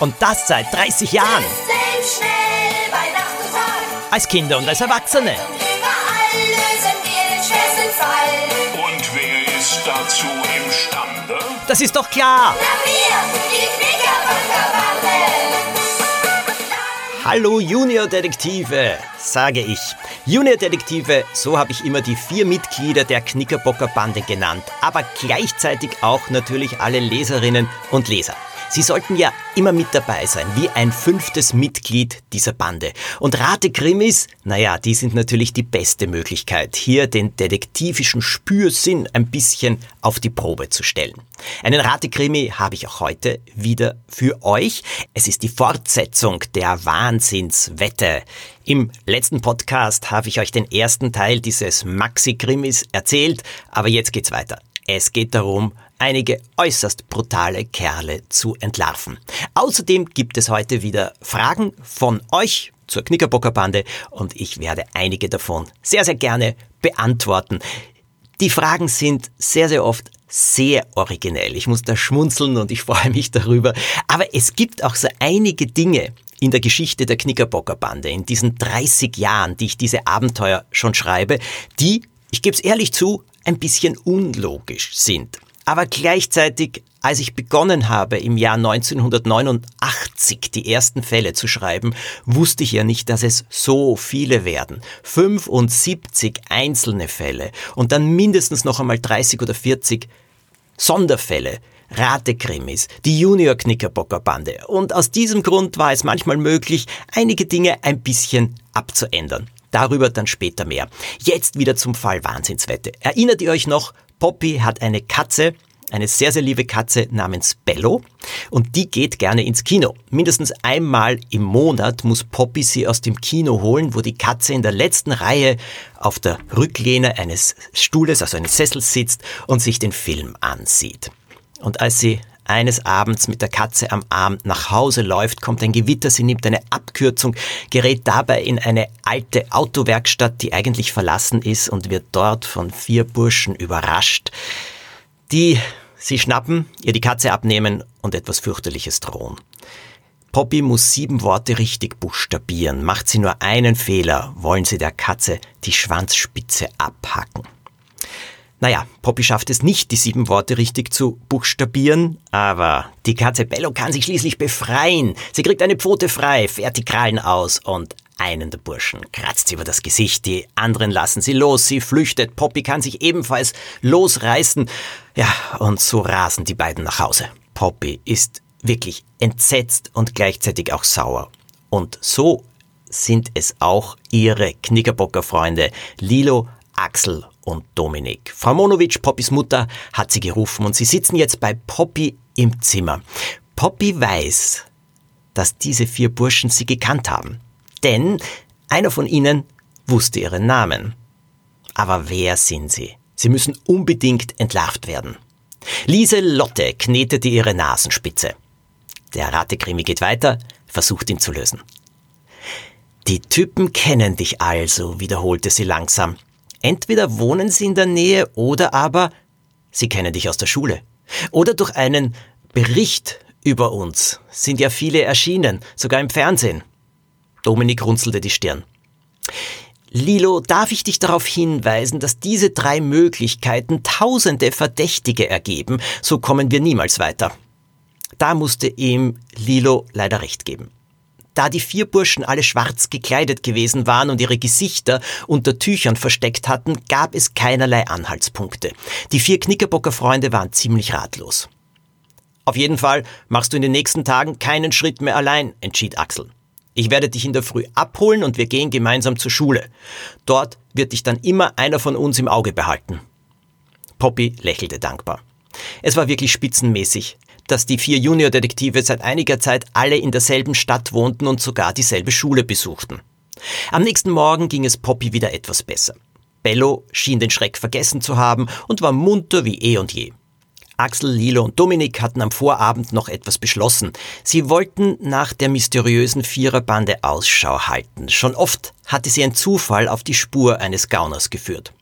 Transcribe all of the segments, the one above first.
Und das seit 30 Jahren. schnell bei Nacht und Tag. Als Kinder und als Erwachsene. Überall lösen wir den schwersten Fall. Und wer ist dazu imstande? Das ist doch klar. Hallo Junior-Detektive, sage ich. Junior-Detektive, so habe ich immer die vier Mitglieder der Knickerbocker-Bande genannt, aber gleichzeitig auch natürlich alle Leserinnen und Leser. Sie sollten ja immer mit dabei sein, wie ein fünftes Mitglied dieser Bande. Und Ratekrimis, naja, die sind natürlich die beste Möglichkeit, hier den detektivischen Spürsinn ein bisschen auf die Probe zu stellen. Einen Ratekrimi habe ich auch heute wieder für euch. Es ist die Fortsetzung der Wahnsinnswette. Im letzten Podcast habe ich euch den ersten Teil dieses Maxi-Krimis erzählt, aber jetzt geht's weiter. Es geht darum, einige äußerst brutale Kerle zu entlarven. Außerdem gibt es heute wieder Fragen von euch zur Knickerbockerbande und ich werde einige davon sehr, sehr gerne beantworten. Die Fragen sind sehr, sehr oft sehr originell. Ich muss da schmunzeln und ich freue mich darüber. Aber es gibt auch so einige Dinge in der Geschichte der Knickerbockerbande, in diesen 30 Jahren, die ich diese Abenteuer schon schreibe, die, ich gebe es ehrlich zu, ein bisschen unlogisch sind. Aber gleichzeitig, als ich begonnen habe, im Jahr 1989 die ersten Fälle zu schreiben, wusste ich ja nicht, dass es so viele werden. 75 einzelne Fälle und dann mindestens noch einmal 30 oder 40 Sonderfälle. Ratekrimis, die Junior-Knickerbocker-Bande. Und aus diesem Grund war es manchmal möglich, einige Dinge ein bisschen abzuändern. Darüber dann später mehr. Jetzt wieder zum Fall Wahnsinnswette. Erinnert ihr euch noch, Poppy hat eine Katze, eine sehr, sehr liebe Katze namens Bello und die geht gerne ins Kino. Mindestens einmal im Monat muss Poppy sie aus dem Kino holen, wo die Katze in der letzten Reihe auf der Rücklehne eines Stuhles, also eines Sessels sitzt und sich den Film ansieht. Und als sie eines Abends mit der Katze am Arm nach Hause läuft, kommt ein Gewitter, sie nimmt eine Abkürzung, gerät dabei in eine alte Autowerkstatt, die eigentlich verlassen ist und wird dort von vier Burschen überrascht, die sie schnappen, ihr die Katze abnehmen und etwas fürchterliches drohen. Poppy muss sieben Worte richtig buchstabieren. Macht sie nur einen Fehler, wollen sie der Katze die Schwanzspitze abhacken. Naja, Poppy schafft es nicht, die sieben Worte richtig zu buchstabieren, aber die Katze Bello kann sich schließlich befreien. Sie kriegt eine Pfote frei, fährt die Krallen aus und einen der Burschen kratzt sie über das Gesicht, die anderen lassen sie los, sie flüchtet, Poppy kann sich ebenfalls losreißen. Ja, und so rasen die beiden nach Hause. Poppy ist wirklich entsetzt und gleichzeitig auch sauer. Und so sind es auch ihre Knickerbocker-Freunde Lilo, Axel und Dominik. Frau Monowitsch, Poppys Mutter, hat sie gerufen und sie sitzen jetzt bei Poppy im Zimmer. Poppy weiß, dass diese vier Burschen sie gekannt haben. Denn einer von ihnen wusste ihren Namen. Aber wer sind sie? Sie müssen unbedingt entlarvt werden. Lise Lotte knetete ihre Nasenspitze. Der Ratekrimi geht weiter, versucht ihn zu lösen. Die Typen kennen dich also, wiederholte sie langsam. Entweder wohnen sie in der Nähe oder aber sie kennen dich aus der Schule. Oder durch einen Bericht über uns sind ja viele erschienen, sogar im Fernsehen. Dominik runzelte die Stirn. Lilo, darf ich dich darauf hinweisen, dass diese drei Möglichkeiten tausende Verdächtige ergeben, so kommen wir niemals weiter. Da musste ihm Lilo leider recht geben. Da die vier Burschen alle schwarz gekleidet gewesen waren und ihre Gesichter unter Tüchern versteckt hatten, gab es keinerlei Anhaltspunkte. Die vier Knickerbocker Freunde waren ziemlich ratlos. Auf jeden Fall machst du in den nächsten Tagen keinen Schritt mehr allein, entschied Axel. Ich werde dich in der Früh abholen und wir gehen gemeinsam zur Schule. Dort wird dich dann immer einer von uns im Auge behalten. Poppy lächelte dankbar. Es war wirklich spitzenmäßig, dass die vier Juniordetektive seit einiger Zeit alle in derselben Stadt wohnten und sogar dieselbe Schule besuchten. Am nächsten Morgen ging es Poppy wieder etwas besser. Bello schien den Schreck vergessen zu haben und war munter wie eh und je. Axel, Lilo und Dominik hatten am Vorabend noch etwas beschlossen. Sie wollten nach der mysteriösen Viererbande Ausschau halten. Schon oft hatte sie ein Zufall auf die Spur eines Gauners geführt.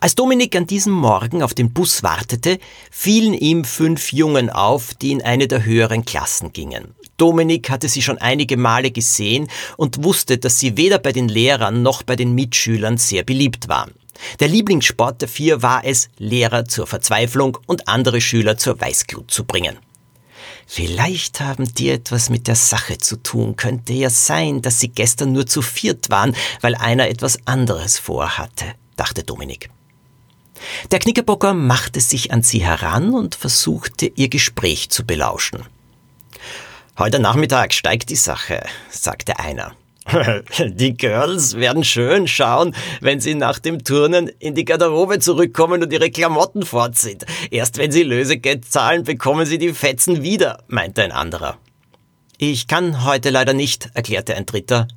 Als Dominik an diesem Morgen auf den Bus wartete, fielen ihm fünf Jungen auf, die in eine der höheren Klassen gingen. Dominik hatte sie schon einige Male gesehen und wusste, dass sie weder bei den Lehrern noch bei den Mitschülern sehr beliebt waren. Der Lieblingssport der vier war es, Lehrer zur Verzweiflung und andere Schüler zur Weißglut zu bringen. Vielleicht haben die etwas mit der Sache zu tun. Könnte ja sein, dass sie gestern nur zu viert waren, weil einer etwas anderes vorhatte, dachte Dominik. Der Knickerbocker machte sich an sie heran und versuchte, ihr Gespräch zu belauschen. Heute Nachmittag steigt die Sache, sagte einer. Die Girls werden schön schauen, wenn sie nach dem Turnen in die Garderobe zurückkommen und ihre Klamotten fort sind. Erst wenn sie Lösegeld zahlen, bekommen sie die Fetzen wieder, meinte ein anderer. Ich kann heute leider nicht, erklärte ein dritter.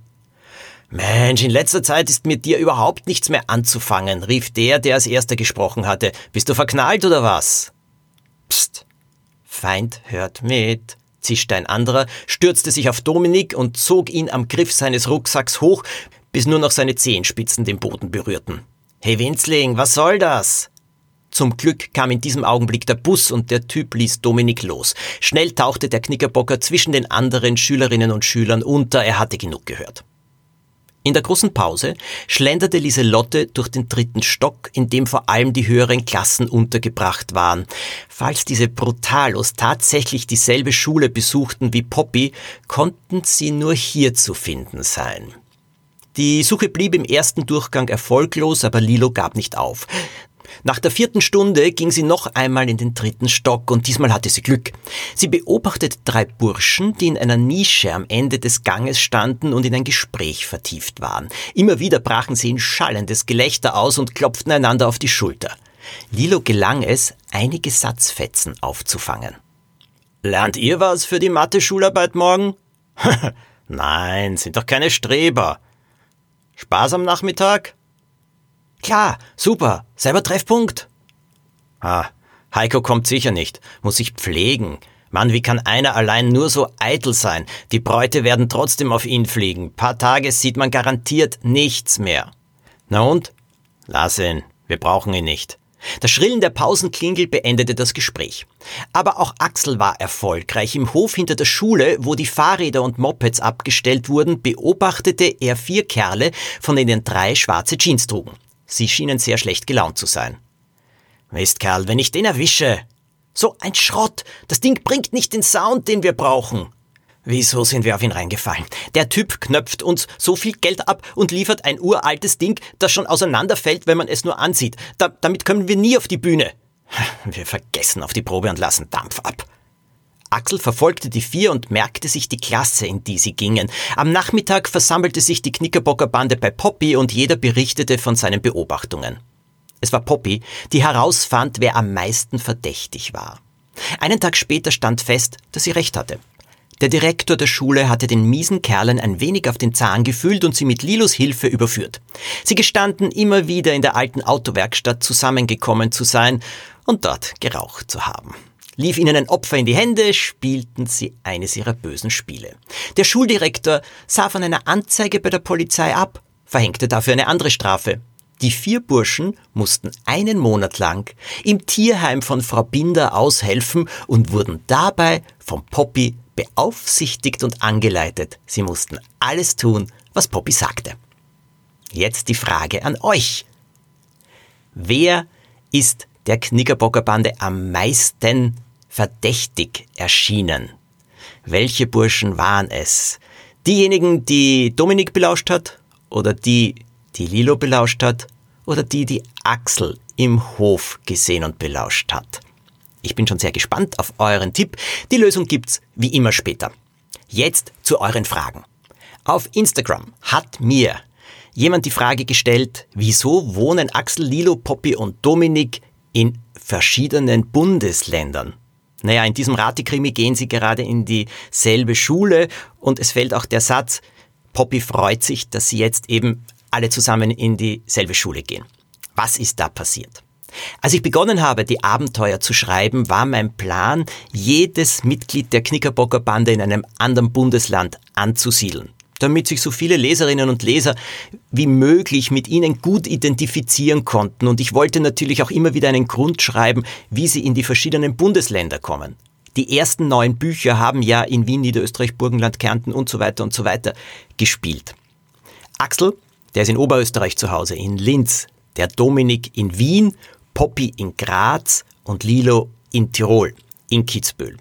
Mensch, in letzter Zeit ist mit dir überhaupt nichts mehr anzufangen, rief der, der als erster gesprochen hatte. Bist du verknallt oder was? Psst. Feind hört mit zischte ein anderer, stürzte sich auf Dominik und zog ihn am Griff seines Rucksacks hoch, bis nur noch seine Zehenspitzen den Boden berührten. Hey Winzling, was soll das? Zum Glück kam in diesem Augenblick der Bus und der Typ ließ Dominik los. Schnell tauchte der Knickerbocker zwischen den anderen Schülerinnen und Schülern unter, er hatte genug gehört. In der großen Pause schlenderte Lieselotte durch den dritten Stock, in dem vor allem die höheren Klassen untergebracht waren. Falls diese Brutalos tatsächlich dieselbe Schule besuchten wie Poppy, konnten sie nur hier zu finden sein. Die Suche blieb im ersten Durchgang erfolglos, aber Lilo gab nicht auf. Nach der vierten Stunde ging sie noch einmal in den dritten Stock und diesmal hatte sie Glück. Sie beobachtete drei Burschen, die in einer Nische am Ende des Ganges standen und in ein Gespräch vertieft waren. Immer wieder brachen sie in schallendes Gelächter aus und klopften einander auf die Schulter. Lilo gelang es, einige Satzfetzen aufzufangen. Lernt ihr was für die Mathe-Schularbeit morgen? Nein, sind doch keine Streber. Spaß am Nachmittag? Klar, super, selber Treffpunkt. Ah, Heiko kommt sicher nicht, muss sich pflegen. Mann, wie kann einer allein nur so eitel sein? Die Bräute werden trotzdem auf ihn fliegen. Paar Tage sieht man garantiert nichts mehr. Na und? Lass ihn, wir brauchen ihn nicht. Das Schrillen der Pausenklingel beendete das Gespräch. Aber auch Axel war erfolgreich. Im Hof hinter der Schule, wo die Fahrräder und Mopeds abgestellt wurden, beobachtete er vier Kerle, von denen drei schwarze Jeans trugen. Sie schienen sehr schlecht gelaunt zu sein. Mist, Kerl, wenn ich den erwische. So ein Schrott. Das Ding bringt nicht den Sound, den wir brauchen. Wieso sind wir auf ihn reingefallen? Der Typ knöpft uns so viel Geld ab und liefert ein uraltes Ding, das schon auseinanderfällt, wenn man es nur ansieht. Da, damit können wir nie auf die Bühne. Wir vergessen auf die Probe und lassen Dampf ab. Axel verfolgte die vier und merkte sich die Klasse, in die sie gingen. Am Nachmittag versammelte sich die Knickerbockerbande bei Poppy und jeder berichtete von seinen Beobachtungen. Es war Poppy, die herausfand, wer am meisten verdächtig war. Einen Tag später stand fest, dass sie recht hatte. Der Direktor der Schule hatte den miesen Kerlen ein wenig auf den Zahn gefühlt und sie mit Lilos Hilfe überführt. Sie gestanden immer wieder in der alten Autowerkstatt zusammengekommen zu sein und dort geraucht zu haben. Lief ihnen ein Opfer in die Hände, spielten sie eines ihrer bösen Spiele. Der Schuldirektor sah von einer Anzeige bei der Polizei ab, verhängte dafür eine andere Strafe. Die vier Burschen mussten einen Monat lang im Tierheim von Frau Binder aushelfen und wurden dabei vom Poppy beaufsichtigt und angeleitet. Sie mussten alles tun, was Poppy sagte. Jetzt die Frage an euch. Wer ist der Knickerbockerbande am meisten verdächtig erschienen. Welche Burschen waren es? Diejenigen, die Dominik belauscht hat? Oder die, die Lilo belauscht hat? Oder die, die Axel im Hof gesehen und belauscht hat? Ich bin schon sehr gespannt auf euren Tipp. Die Lösung gibt's wie immer später. Jetzt zu euren Fragen. Auf Instagram hat mir jemand die Frage gestellt, wieso wohnen Axel, Lilo, Poppy und Dominik in verschiedenen Bundesländern. Naja, in diesem Ratekrimi gehen sie gerade in dieselbe Schule und es fällt auch der Satz, Poppy freut sich, dass sie jetzt eben alle zusammen in dieselbe Schule gehen. Was ist da passiert? Als ich begonnen habe, die Abenteuer zu schreiben, war mein Plan, jedes Mitglied der Knickerbocker Bande in einem anderen Bundesland anzusiedeln damit sich so viele Leserinnen und Leser wie möglich mit ihnen gut identifizieren konnten. Und ich wollte natürlich auch immer wieder einen Grund schreiben, wie sie in die verschiedenen Bundesländer kommen. Die ersten neun Bücher haben ja in Wien, Niederösterreich, Burgenland, Kärnten und so weiter und so weiter gespielt. Axel, der ist in Oberösterreich zu Hause, in Linz, der Dominik in Wien, Poppy in Graz und Lilo in Tirol, in Kitzbühel.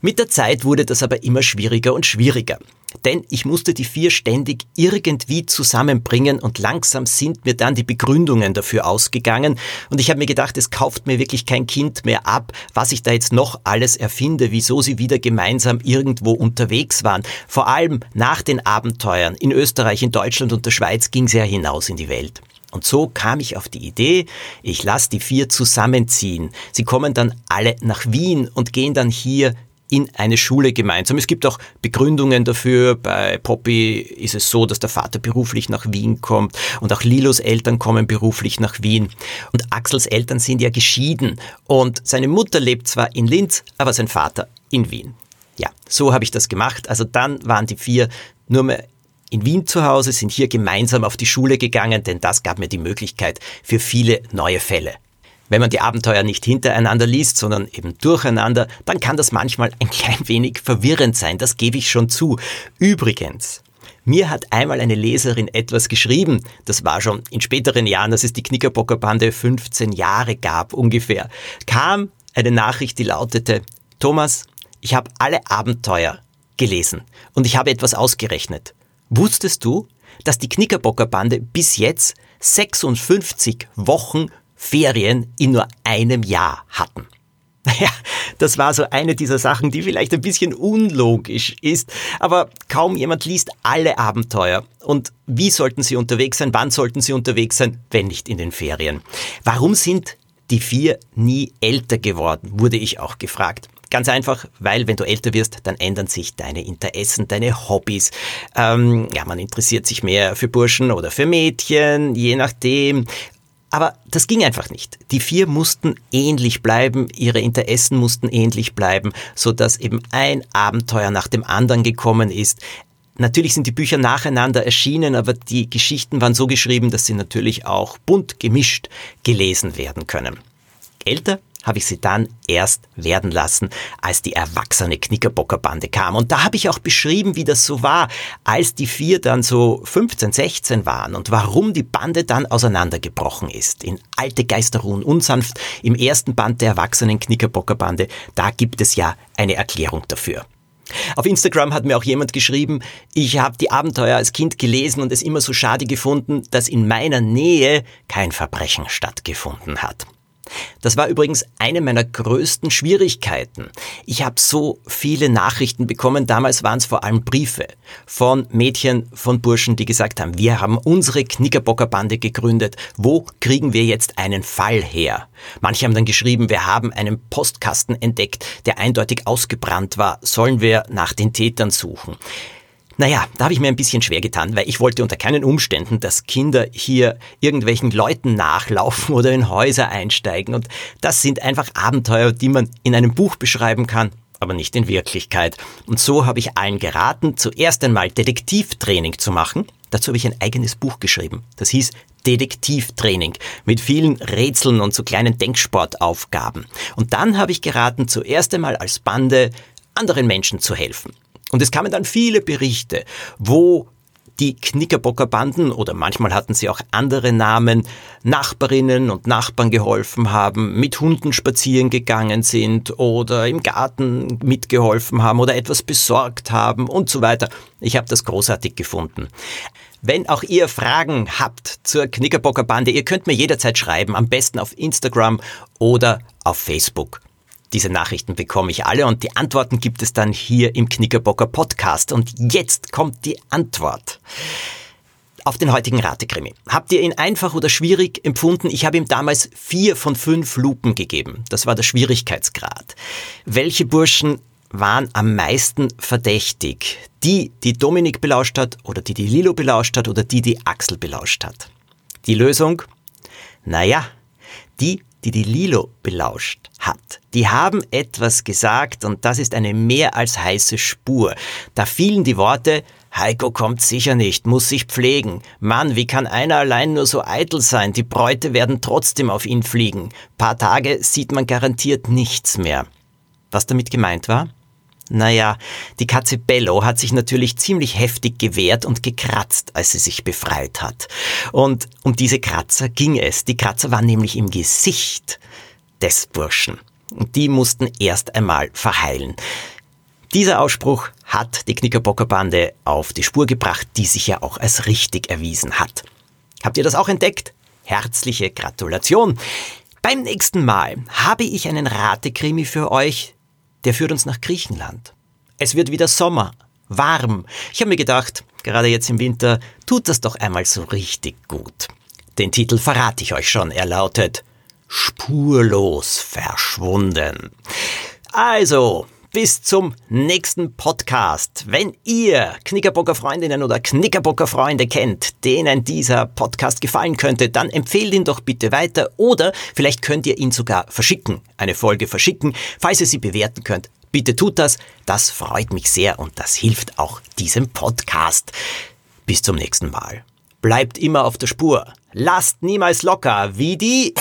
Mit der Zeit wurde das aber immer schwieriger und schwieriger. Denn ich musste die vier ständig irgendwie zusammenbringen und langsam sind mir dann die Begründungen dafür ausgegangen und ich habe mir gedacht, es kauft mir wirklich kein Kind mehr ab, was ich da jetzt noch alles erfinde, wieso sie wieder gemeinsam irgendwo unterwegs waren. Vor allem nach den Abenteuern in Österreich, in Deutschland und der Schweiz ging es ja hinaus in die Welt. Und so kam ich auf die Idee, ich lasse die vier zusammenziehen. Sie kommen dann alle nach Wien und gehen dann hier in eine Schule gemeinsam. Es gibt auch Begründungen dafür. Bei Poppy ist es so, dass der Vater beruflich nach Wien kommt und auch Lilos Eltern kommen beruflich nach Wien. Und Axels Eltern sind ja geschieden und seine Mutter lebt zwar in Linz, aber sein Vater in Wien. Ja, so habe ich das gemacht. Also dann waren die vier nur mehr in Wien zu Hause, sind hier gemeinsam auf die Schule gegangen, denn das gab mir die Möglichkeit für viele neue Fälle. Wenn man die Abenteuer nicht hintereinander liest, sondern eben durcheinander, dann kann das manchmal ein klein wenig verwirrend sein, das gebe ich schon zu. Übrigens, mir hat einmal eine Leserin etwas geschrieben, das war schon in späteren Jahren, dass es die Knickerbockerbande 15 Jahre gab ungefähr, kam eine Nachricht, die lautete, Thomas, ich habe alle Abenteuer gelesen und ich habe etwas ausgerechnet. Wusstest du, dass die Knickerbockerbande bis jetzt 56 Wochen Ferien in nur einem Jahr hatten. Naja, das war so eine dieser Sachen, die vielleicht ein bisschen unlogisch ist, aber kaum jemand liest alle Abenteuer. Und wie sollten sie unterwegs sein, wann sollten sie unterwegs sein, wenn nicht in den Ferien? Warum sind die vier nie älter geworden, wurde ich auch gefragt. Ganz einfach, weil wenn du älter wirst, dann ändern sich deine Interessen, deine Hobbys. Ähm, ja, man interessiert sich mehr für Burschen oder für Mädchen, je nachdem. Aber das ging einfach nicht. Die vier mussten ähnlich bleiben, ihre Interessen mussten ähnlich bleiben, so dass eben ein Abenteuer nach dem anderen gekommen ist. Natürlich sind die Bücher nacheinander erschienen, aber die Geschichten waren so geschrieben, dass sie natürlich auch bunt gemischt gelesen werden können. Älter habe ich sie dann erst werden lassen, als die erwachsene Knickerbockerbande kam. Und da habe ich auch beschrieben, wie das so war, als die vier dann so 15, 16 waren und warum die Bande dann auseinandergebrochen ist. In Alte Geister ruhen unsanft, im ersten Band der erwachsenen Knickerbockerbande, da gibt es ja eine Erklärung dafür. Auf Instagram hat mir auch jemand geschrieben, ich habe die Abenteuer als Kind gelesen und es immer so schade gefunden, dass in meiner Nähe kein Verbrechen stattgefunden hat. Das war übrigens eine meiner größten Schwierigkeiten. Ich habe so viele Nachrichten bekommen, damals waren es vor allem Briefe von Mädchen, von Burschen, die gesagt haben, wir haben unsere Knickerbockerbande gegründet, wo kriegen wir jetzt einen Fall her? Manche haben dann geschrieben, wir haben einen Postkasten entdeckt, der eindeutig ausgebrannt war, sollen wir nach den Tätern suchen? Naja, da habe ich mir ein bisschen schwer getan, weil ich wollte unter keinen Umständen, dass Kinder hier irgendwelchen Leuten nachlaufen oder in Häuser einsteigen. Und das sind einfach Abenteuer, die man in einem Buch beschreiben kann, aber nicht in Wirklichkeit. Und so habe ich allen geraten, zuerst einmal Detektivtraining zu machen. Dazu habe ich ein eigenes Buch geschrieben. Das hieß Detektivtraining mit vielen Rätseln und so kleinen Denksportaufgaben. Und dann habe ich geraten, zuerst einmal als Bande anderen Menschen zu helfen. Und es kamen dann viele Berichte, wo die Knickerbockerbanden oder manchmal hatten sie auch andere Namen, Nachbarinnen und Nachbarn geholfen haben, mit Hunden spazieren gegangen sind oder im Garten mitgeholfen haben oder etwas besorgt haben und so weiter. Ich habe das großartig gefunden. Wenn auch ihr Fragen habt zur Knickerbockerbande, ihr könnt mir jederzeit schreiben, am besten auf Instagram oder auf Facebook. Diese Nachrichten bekomme ich alle und die Antworten gibt es dann hier im Knickerbocker Podcast. Und jetzt kommt die Antwort auf den heutigen Ratekrimi. Habt ihr ihn einfach oder schwierig empfunden? Ich habe ihm damals vier von fünf Lupen gegeben. Das war der Schwierigkeitsgrad. Welche Burschen waren am meisten verdächtig? Die, die Dominik belauscht hat oder die, die Lilo belauscht hat oder die, die Axel belauscht hat? Die Lösung? Naja, die, die die Lilo belauscht hat. Die haben etwas gesagt und das ist eine mehr als heiße Spur. Da fielen die Worte, Heiko kommt sicher nicht, muss sich pflegen. Mann, wie kann einer allein nur so eitel sein? Die Bräute werden trotzdem auf ihn fliegen. Paar Tage sieht man garantiert nichts mehr. Was damit gemeint war? Naja, die Katze Bello hat sich natürlich ziemlich heftig gewehrt und gekratzt, als sie sich befreit hat. Und um diese Kratzer ging es. Die Kratzer waren nämlich im Gesicht des Burschen. Und die mussten erst einmal verheilen. Dieser Ausspruch hat die Knickerbocker Bande auf die Spur gebracht, die sich ja auch als richtig erwiesen hat. Habt ihr das auch entdeckt? Herzliche Gratulation. Beim nächsten Mal habe ich einen Ratekrimi für euch, der führt uns nach Griechenland. Es wird wieder Sommer, warm. Ich habe mir gedacht, gerade jetzt im Winter, tut das doch einmal so richtig gut. Den Titel verrate ich euch schon, er lautet Spurlos verschwunden. Also, bis zum nächsten Podcast. Wenn ihr Knickerbocker Freundinnen oder Knickerbocker Freunde kennt, denen dieser Podcast gefallen könnte, dann empfehlt ihn doch bitte weiter oder vielleicht könnt ihr ihn sogar verschicken, eine Folge verschicken. Falls ihr sie bewerten könnt, bitte tut das. Das freut mich sehr und das hilft auch diesem Podcast. Bis zum nächsten Mal. Bleibt immer auf der Spur. Lasst niemals locker, wie die...